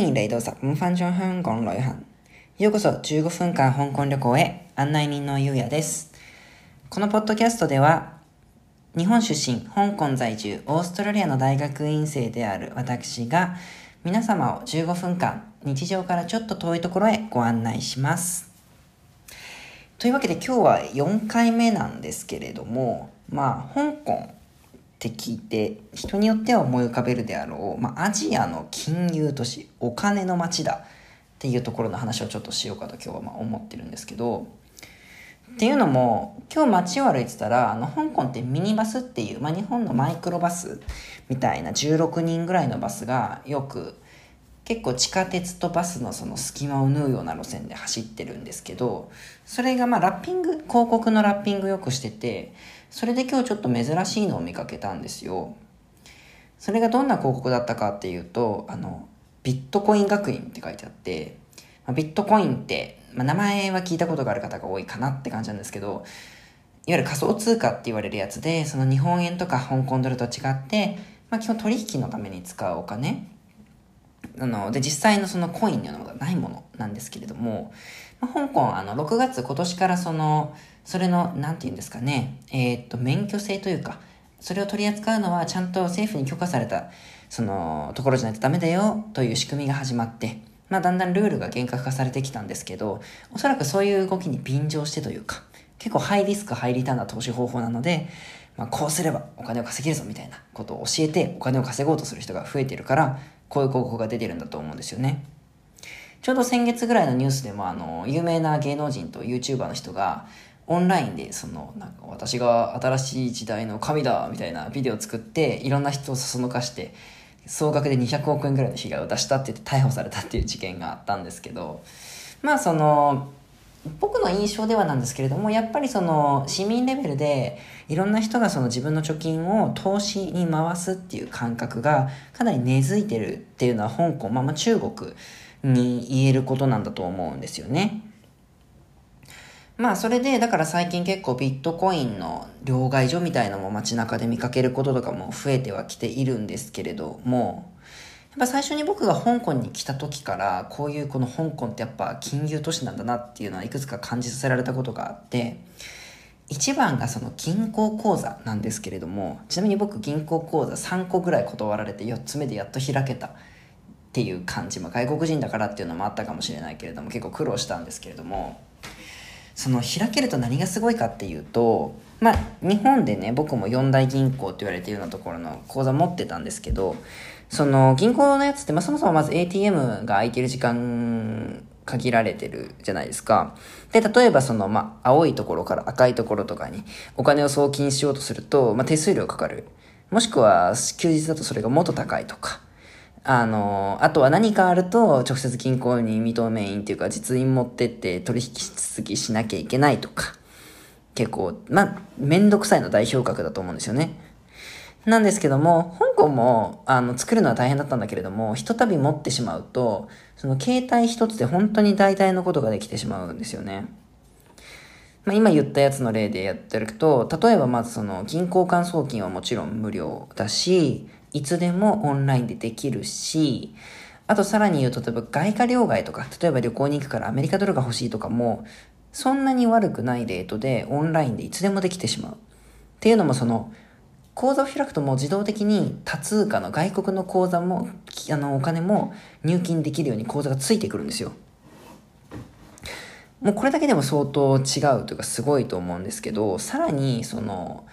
迎嚟到十五分鐘香港旅行。ようこそ15分間香港旅行へ案内人のゆうやです。このポッドキャストでは、日本出身、香港在住、オーストラリアの大学院生である私が、皆様を15分間、日常からちょっと遠いところへご案内します。というわけで今日は4回目なんですけれども、まあ、香港って聞いて人によっては思い浮かべるであろう、まあ、アジアの金融都市お金の街だっていうところの話をちょっとしようかと今日はま思ってるんですけどっていうのも今日街を歩いてたらあの香港ってミニバスっていう、まあ、日本のマイクロバスみたいな16人ぐらいのバスがよく結構地下鉄とバスのその隙間を縫うような路線で走ってるんですけどそれがまあラッピング広告のラッピングよくしててそれで今日ちょっと珍しいのを見かけたんですよ。それがどんな広告だったかっていうとあのビットコイン学院って書いてあって、まあ、ビットコインって、まあ、名前は聞いたことがある方が多いかなって感じなんですけどいわゆる仮想通貨って言われるやつでその日本円とか香港ドルと違って、まあ、基本取引のために使うお金あので実際のそのコインのようなものがないものなんですけれども、まあ、香港あの6月今年からそのそれの何て言うんですかねえーっと免許制というかそれを取り扱うのはちゃんと政府に許可されたそのところじゃないとダメだよという仕組みが始まって、まあ、だんだんルールが厳格化されてきたんですけどおそらくそういう動きに便乗してというか結構ハイリスクハイリターンな投資方法なので、まあ、こうすればお金を稼げるぞみたいなことを教えてお金を稼ごうとする人が増えているからこういう広告が出てるんだと思うんですよね。ちょうど先月ぐらいのニュースでもあの有名な芸能人と YouTuber の人がオンラインでそのなんか私が新しい時代の神だみたいなビデオを作っていろんな人をそそのかして総額で200億円ぐらいの被害を出したって言って逮捕されたっていう事件があったんですけどまあその僕の印象ではなんですけれどもやっぱりその市民レベルでいろんな人がその自分の貯金を投資に回すっていう感覚がかなり根付いてるっていうのは香港、まあ、まあ中国に言えることなんだと思うんですよね。まあそれでだから最近結構ビットコインの両替所みたいなのも街中で見かけることとかも増えてはきているんですけれどもっぱ最初に僕が香港に来た時からこういうこの香港ってやっぱ金融都市なんだなっていうのはいくつか感じさせられたことがあって一番がその銀行口座なんですけれどもちなみに僕銀行口座3個ぐらい断られて4つ目でやっと開けたっていう感じ、まあ、外国人だからっていうのもあったかもしれないけれども結構苦労したんですけれどもその開けると何がすごいかっていうとまあ日本でね僕も四大銀行って言われているようなところの口座持ってたんですけどその銀行のやつって、まあ、そもそもまず ATM が空いてる時間限られてるじゃないですか。で、例えばその、まあ、青いところから赤いところとかにお金を送金しようとすると、まあ、手数料かかる。もしくは休日だとそれがもっと高いとか。あの、あとは何かあると直接銀行に認め印っていうか実印持ってって取引続きしなきゃいけないとか。結構、まあ、めんどくさいの代表格だと思うんですよね。なんですけども、香港も、あの、作るのは大変だったんだけれども、ひとたび持ってしまうと、その携帯一つで本当に大体のことができてしまうんですよね。まあ、今言ったやつの例でやってると、例えばまずその銀行間送金はもちろん無料だし、いつでもオンラインでできるし、あとさらに言うと、例えば外貨両替とか、例えば旅行に行くからアメリカドルが欲しいとかも、そんなに悪くないレートでオンラインでいつでもできてしまう。っていうのもその、口座を開くともう自動的に多通貨の外国の口座も、あの、お金も入金できるように口座がついてくるんですよ。もうこれだけでも相当違うというかすごいと思うんですけど、さらにその、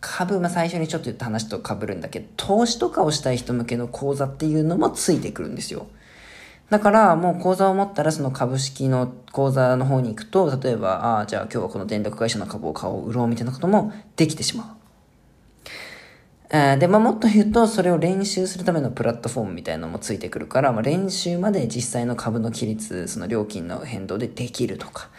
株、まあ、最初にちょっと言った話と被るんだけど、投資とかをしたい人向けの口座っていうのもついてくるんですよ。だからもう口座を持ったらその株式の口座の方に行くと、例えば、ああ、じゃあ今日はこの電力会社の株を買おう、売ろうみたいなこともできてしまう。で、まあ、もっと言うと、それを練習するためのプラットフォームみたいなのもついてくるから、まあ、練習まで実際の株の規律、その料金の変動でできるとか、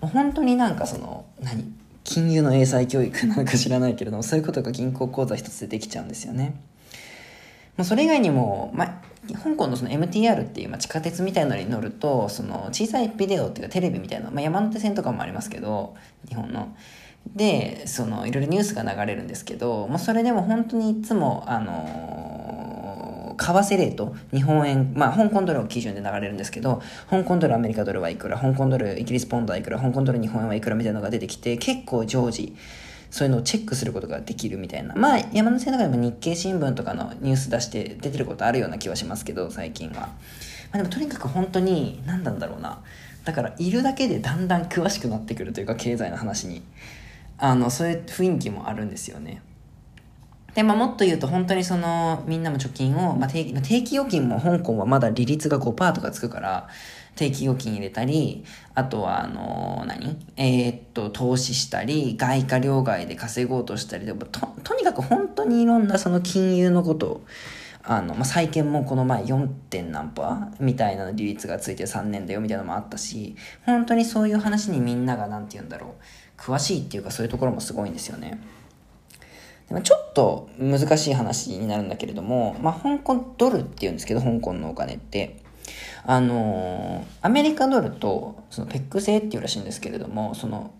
もう本当になんかその、何？金融の英才教育なのか知らないけれども、そういうことが銀行口座一つでできちゃうんですよね。まあ、それ以外にも、まあ、香港のその MTR っていう、まあ、地下鉄みたいなのに乗ると、その小さいビデオっていうかテレビみたいな、まあ、山手線とかもありますけど、日本の。で、その、いろいろニュースが流れるんですけど、もうそれでも本当にいつも、あの為替レート、日本円、まあ、香港ドルを基準で流れるんですけど、香港ドル、アメリカドルはいくら、香港ドル、イギリスポンドはいくら、香港ドル、日本円はいくらみたいなのが出てきて、結構常時、そういうのをチェックすることができるみたいな。まあ、山手線の中でも日経新聞とかのニュース出して出てることあるような気はしますけど、最近は。まあ、でもとにかく本当に、何なんだろうな。だから、いるだけでだんだん詳しくなってくるというか、経済の話に。あの、そういう雰囲気もあるんですよね。で、まあ、もっと言うと本当にその、みんなも貯金を、まあ、定期、定期預金も香港はまだ利率が5%とかつくから、定期預金入れたり、あとは、あの、何？えー、っと、投資したり、外貨両替で稼ごうとしたりと、とにかく本当にいろんなその金融のことを、あの、まあ、債券もこの前 4. 点何パーみたいな利率がついて3年だよみたいなのもあったし、本当にそういう話にみんなが何て言うんだろう、詳しいっていうかそういうところもすごいんですよね。でちょっと難しい話になるんだけれども、まあ、香港ドルっていうんですけど、香港のお金って、あのー、アメリカドルとそのペック製っていうらしいんですけれども、その、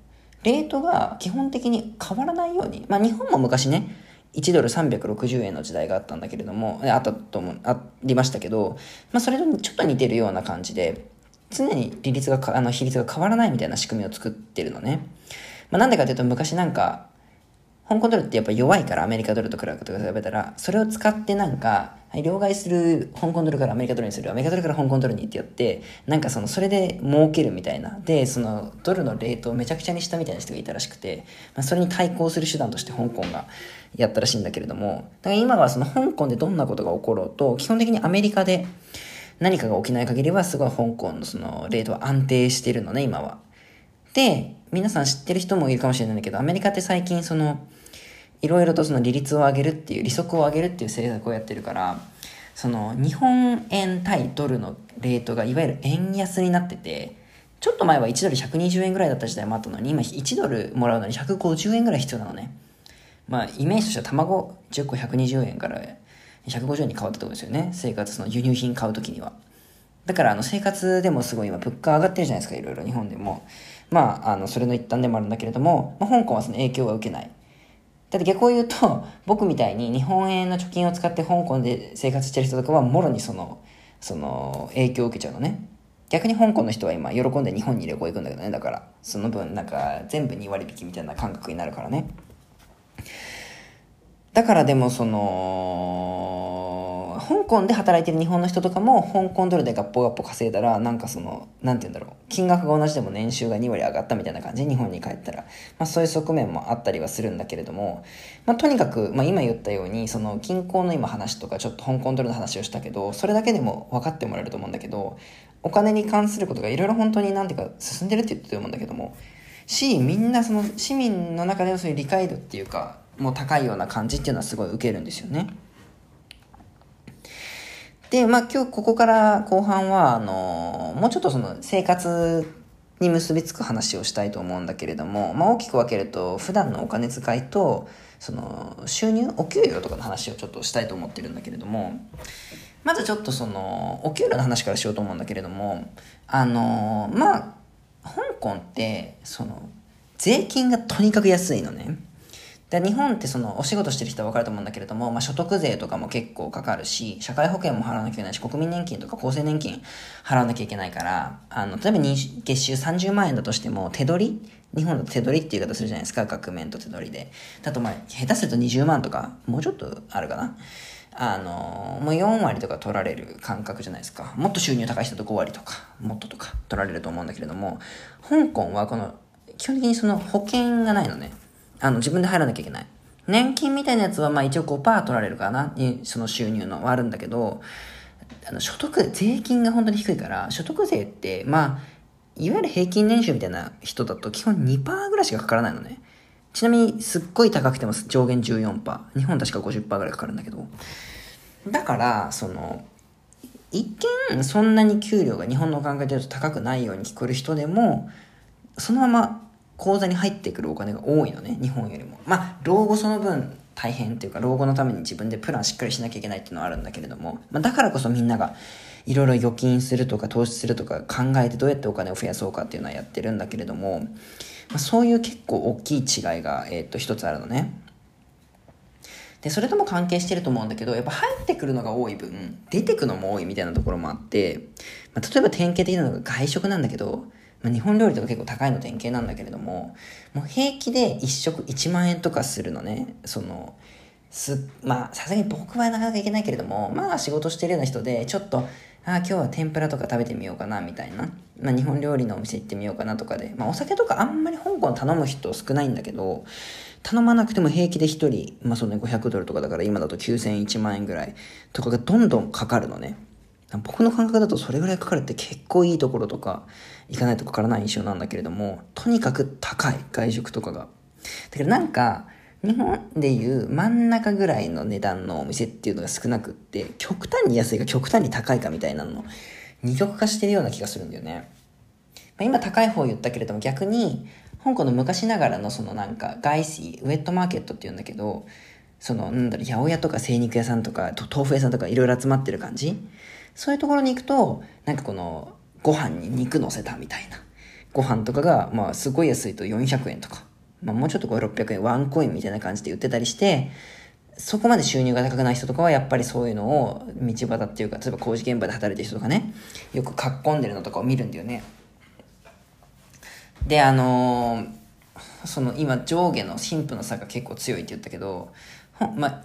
レートが基本的に変わらないように、まあ、日本も昔ね、1ドル360円の時代があったんだけれども、あったとも、ありましたけど、まあ、それとちょっと似てるような感じで、常に利率が、あの、比率が変わらないみたいな仕組みを作ってるのね。まあ、なんでかというと、昔なんか、香港ドルってやっぱ弱いからアメリカドルと比べたら、それを使ってなんか、はい、両替する香港ドルからアメリカドルにする、アメリカドルから香港ドルにってやって、なんかその、それで儲けるみたいな。で、その、ドルのレートをめちゃくちゃにしたみたいな人がいたらしくて、まあ、それに対抗する手段として香港がやったらしいんだけれども、だから今はその香港でどんなことが起ころうと、基本的にアメリカで何かが起きない限りは、すごい香港のその、レートは安定してるのね、今は。で、皆さん知ってる人もいるかもしれないんだけど、アメリカって最近その、いろいろとその利率を上げるっていう、利息を上げるっていう政策をやってるから、その日本円対ドルのレートがいわゆる円安になってて、ちょっと前は1ドル120円ぐらいだった時代もあったのに、今1ドルもらうのに150円ぐらい必要なのね。まあ、イメージとしては卵10個120円から150円に変わったってことですよね。生活の輸入品買うときには。だから、あの、生活でもすごい今、物価上がってるじゃないですか、いろいろ日本でも。まあ、あの、それの一端でもあるんだけれども、まあ、香港はその影響は受けない。だって逆を言うと、僕みたいに日本円の貯金を使って香港で生活してる人とかは、もろにその、その、影響を受けちゃうのね。逆に香港の人は今、喜んで日本に旅行行くんだけどね。だから、その分、なんか、全部2割引きみたいな感覚になるからね。だからでも、その、香港で働いてる日本の人とかも、香港ドルでガッポガッポ稼いだら、なんかその、なんて言うんだろう、金額が同じでも年収が2割上がったみたいな感じ。日本に帰ったら、まあそういう側面もあったりはするんだけれども、まあとにかく、まあ今言ったように、その銀行の今話とかちょっと香港ドルの話をしたけど、それだけでも分かってもらえると思うんだけど、お金に関することがいろいろ本当になんていうか進んでるって言ってると思うんだけども、し、みんなその市民の中でのそういう理解度っていうか、もう高いような感じっていうのはすごい受けるんですよね。で、まあ今日ここから後半は、あの、もうちょっとその生活に結びつく話をしたいと思うんだけれども、まあ大きく分けると、普段のお金遣いと、その収入、お給料とかの話をちょっとしたいと思ってるんだけれども、まずちょっとその、お給料の話からしようと思うんだけれども、あの、まあ、香港って、その、税金がとにかく安いのね。で日本ってそのお仕事してる人は分かると思うんだけれども、まあ、所得税とかも結構かかるし、社会保険も払わなきゃいけないし、国民年金とか厚生年金払わなきゃいけないから、あの、例えば月収30万円だとしても、手取り日本だと手取りっていう言い方するじゃないですか、額面と手取りで。だとまあ、下手すると20万とか、もうちょっとあるかな。あの、もう4割とか取られる感覚じゃないですか。もっと収入高い人と5割とか、もっととか取られると思うんだけれども、香港はこの、基本的にその保険がないのね。あの、自分で入らなきゃいけない。年金みたいなやつは、まあ一応5%取られるかな、その収入のはあるんだけど、あの、所得、税金が本当に低いから、所得税って、まあ、いわゆる平均年収みたいな人だと基本2%ぐらいしかかからないのね。ちなみに、すっごい高くても上限14%。日本確か50%ぐらいかかるんだけど。だから、その、一見、そんなに給料が日本の考えで言うと高くないように聞こえる人でも、そのまま口座に入ってくるお金が多いのね、日本よりも。まあ、老後その分大変っていうか、老後のために自分でプランしっかりしなきゃいけないっていうのはあるんだけれども、まあ、だからこそみんながいろいろ預金するとか投資するとか考えてどうやってお金を増やそうかっていうのはやってるんだけれども、まあ、そういう結構大きい違いが、えー、っと、一つあるのね。で、それとも関係してると思うんだけど、やっぱ入ってくるのが多い分、出てくのも多いみたいなところもあって、まあ、例えば典型的なのが外食なんだけど、まあ、日本料理とか結構高いの典型なんだけれども、もう平気で1食1万円とかするのね、その、す、まあ、さすがに僕はなかなかいけないけれども、まあ仕事してるような人で、ちょっと、ああ、今日は天ぷらとか食べてみようかな、みたいな。まあ日本料理のお店行ってみようかなとかで、まあお酒とかあんまり香港頼む人少ないんだけど、頼まなくても平気で1人、まあそうね、500ドルとかだから今だと9000、1万円ぐらいとかがどんどんかかるのね。僕の感覚だとそれぐらいかかるって結構いいところとか行かないとかからない印象なんだけれども、とにかく高い、外食とかが。だけどなんか、日本でいう真ん中ぐらいの値段のお店っていうのが少なくって、極端に安いか極端に高いかみたいなの、二極化してるような気がするんだよね。まあ、今高い方言ったけれども逆に、香港の昔ながらのそのなんか外資、ウェットマーケットって言うんだけど、そのなんだろ、八百屋とか精肉屋さんとか豆腐屋さんとかいろいろ集まってる感じ？そういうところに行くと、なんかこの、ご飯に肉乗せたみたいな。ご飯とかが、まあ、すごい安いと400円とか。まあ、もうちょっとこれ600円、ワンコインみたいな感じで売ってたりして、そこまで収入が高くない人とかはやっぱりそういうのを道端っていうか、例えば工事現場で働いてる人とかね、よく囲んでるのとかを見るんだよね。で、あのー、その今上下の貧富の差が結構強いって言ったけど、ほまあ、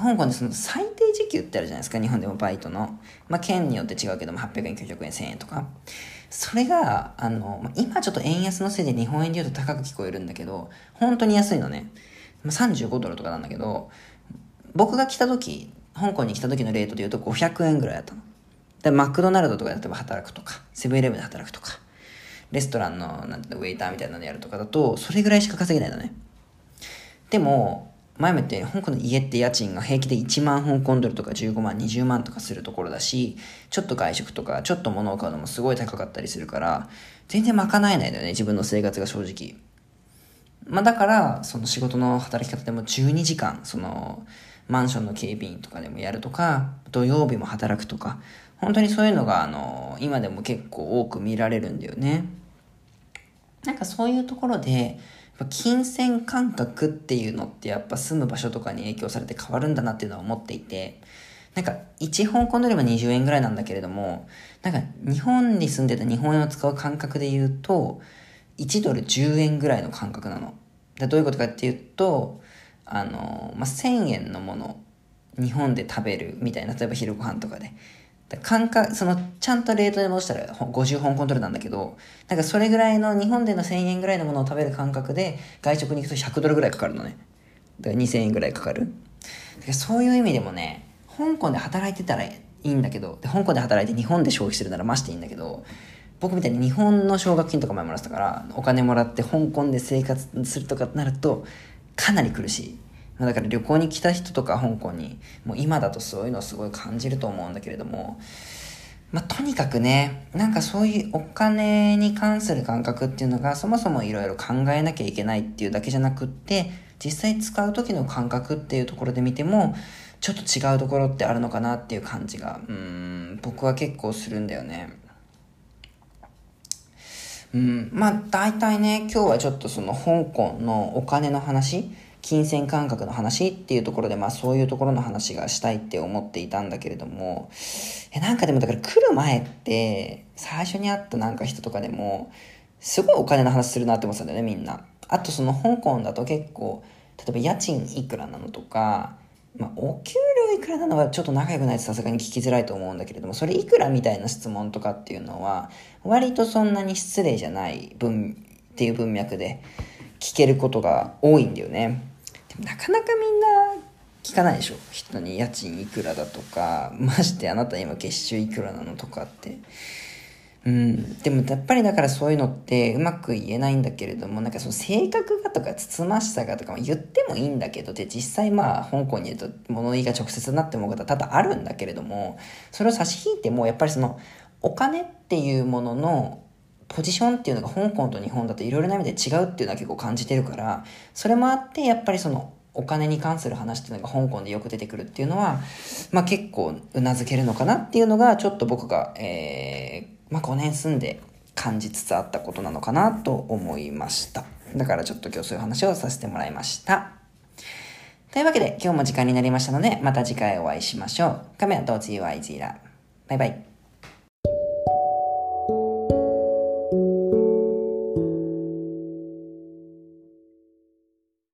香港でその最低時給ってあるじゃないですか、日本でもバイトの。まあ、県によって違うけども、800円、900円、1000円とか。それが、あの、まあ、今ちょっと円安のせいで日本円で言うと高く聞こえるんだけど、本当に安いのね。まあ35ドルとかなんだけど、僕が来た時、香港に来た時のレートで言うと500円ぐらいだったの。で、マクドナルドとかで例えば働くとか、セブンイレブンで働くとか、レストランの、なんてウェイターみたいなのやるとかだと、それぐらいしか稼げないのね。でも、前も言って香港の家って家賃が平気で1万香港ドルとか15万、20万とかするところだし、ちょっと外食とか、ちょっと物を買うのもすごい高かったりするから、全然賄えないんだよね、自分の生活が正直。まあだから、その仕事の働き方でも12時間、その、マンションの警備員とかでもやるとか、土曜日も働くとか、本当にそういうのが、あの、今でも結構多く見られるんだよね。なんかそういうところで、金銭感覚っていうのってやっぱ住む場所とかに影響されて変わるんだなっていうのは思っていて、なんか1香港ドルは20円ぐらいなんだけれども、なんか日本に住んでた日本円を使う感覚で言うと、1ドル10円ぐらいの感覚なの。どういうことかっていうと、あの、まあ、1000円のもの、日本で食べるみたいな、例えば昼ご飯とかで。感覚、その、ちゃんとレートで戻したら50香港ドルなんだけど、なんかそれぐらいの、日本での1000円ぐらいのものを食べる感覚で、外食に行くと100ドルぐらいかかるのね。だから2000円ぐらいかかる。だからそういう意味でもね、香港で働いてたらいいんだけど、で香港で働いて日本で消費するならましていいんだけど、僕みたいに日本の奨学金とか前もらってたから、お金もらって香港で生活するとかなると、かなり苦しい。だから旅行に来た人とか香港に、もう今だとそういうのすごい感じると思うんだけれども、まあ、とにかくね、なんかそういうお金に関する感覚っていうのがそもそもいろいろ考えなきゃいけないっていうだけじゃなくって、実際使う時の感覚っていうところで見ても、ちょっと違うところってあるのかなっていう感じが、うん、僕は結構するんだよね。うん、まあ大体ね、今日はちょっとその香港のお金の話、金銭感覚の話っていうところで、まあそういうところの話がしたいって思っていたんだけれども、え、なんかでもだから来る前って、最初に会ったなんか人とかでも、すごいお金の話するなって思ってたんだよね、みんな。あとその香港だと結構、例えば家賃いくらなのとか、まあ、お給料いくらなのはちょっと仲良くないとさすがに聞きづらいと思うんだけれども、それいくらみたいな質問とかっていうのは、割とそんなに失礼じゃない文っていう文脈で聞けることが多いんだよね。なかなかみんな聞かないでしょ？人に家賃いくらだとか、ましてあなた今月収いくらなのとかって。うん。でもやっぱりだからそういうのってうまく言えないんだけれども、なんかその性格がとかつつましさがとか言ってもいいんだけど、で実際まあ香港にいると物言いが直接なって思うことは多々あるんだけれども、それを差し引いてもやっぱりそのお金っていうもののポジションっていうのが香港と日本だといろいろな意味で違うっていうのは結構感じてるから、それもあってやっぱりそのお金に関する話っていうのが香港でよく出てくるっていうのは、まあ結構うなずけるのかなっていうのがちょっと僕が、えー、まあ5年住んで感じつつあったことなのかなと思いました。だからちょっと今日そういう話をさせてもらいました。というわけで今日も時間になりましたので、また次回お会いしましょう。カメラとツユアイズイラ。バイバイ。